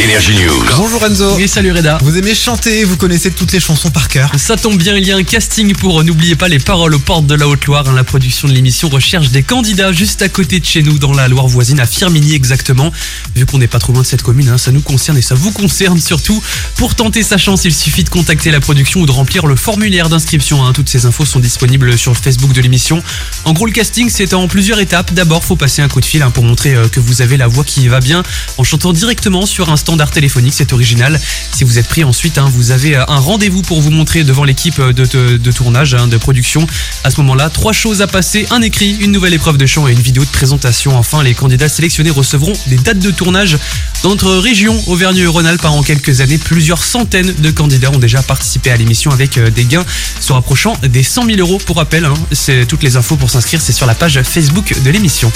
Energy News. Bonjour Enzo. Et salut Reda. Vous aimez chanter, vous connaissez toutes les chansons par cœur. Ça tombe bien, il y a un casting pour euh, N'oubliez pas les paroles aux portes de la Haute-Loire. hein. La production de l'émission recherche des candidats juste à côté de chez nous, dans la Loire voisine, à Firminy exactement. Vu qu'on n'est pas trop loin de cette commune, hein, ça nous concerne et ça vous concerne surtout. Pour tenter sa chance, il suffit de contacter la production ou de remplir le formulaire d'inscription. hein. Toutes ces infos sont disponibles sur le Facebook de l'émission. En gros, le casting, c'est en plusieurs étapes. D'abord, faut passer un coup de fil hein, pour montrer euh, que vous avez la voix qui va bien en chantant directement sur un standard téléphonique. C'est original. Si vous êtes pris ensuite, hein, vous avez euh, un rendez-vous pour vous montrer devant l'équipe euh, de, tournage, hein, de production. À ce moment-là, trois choses à passer un écrit, une nouvelle épreuve de chant et une vidéo de présentation. Enfin, les candidats sélectionnés recevront des dates de tournage dans notre région Auvergne-Rhône-Alpes. En quelques années, plusieurs centaines de candidats ont déjà participé à l'émission avec euh, des gains se rapprochant des 100 000 euros. Pour rappel, hein, c'est toutes les infos pour s'inscrire, c'est sur la page Facebook de l'émission.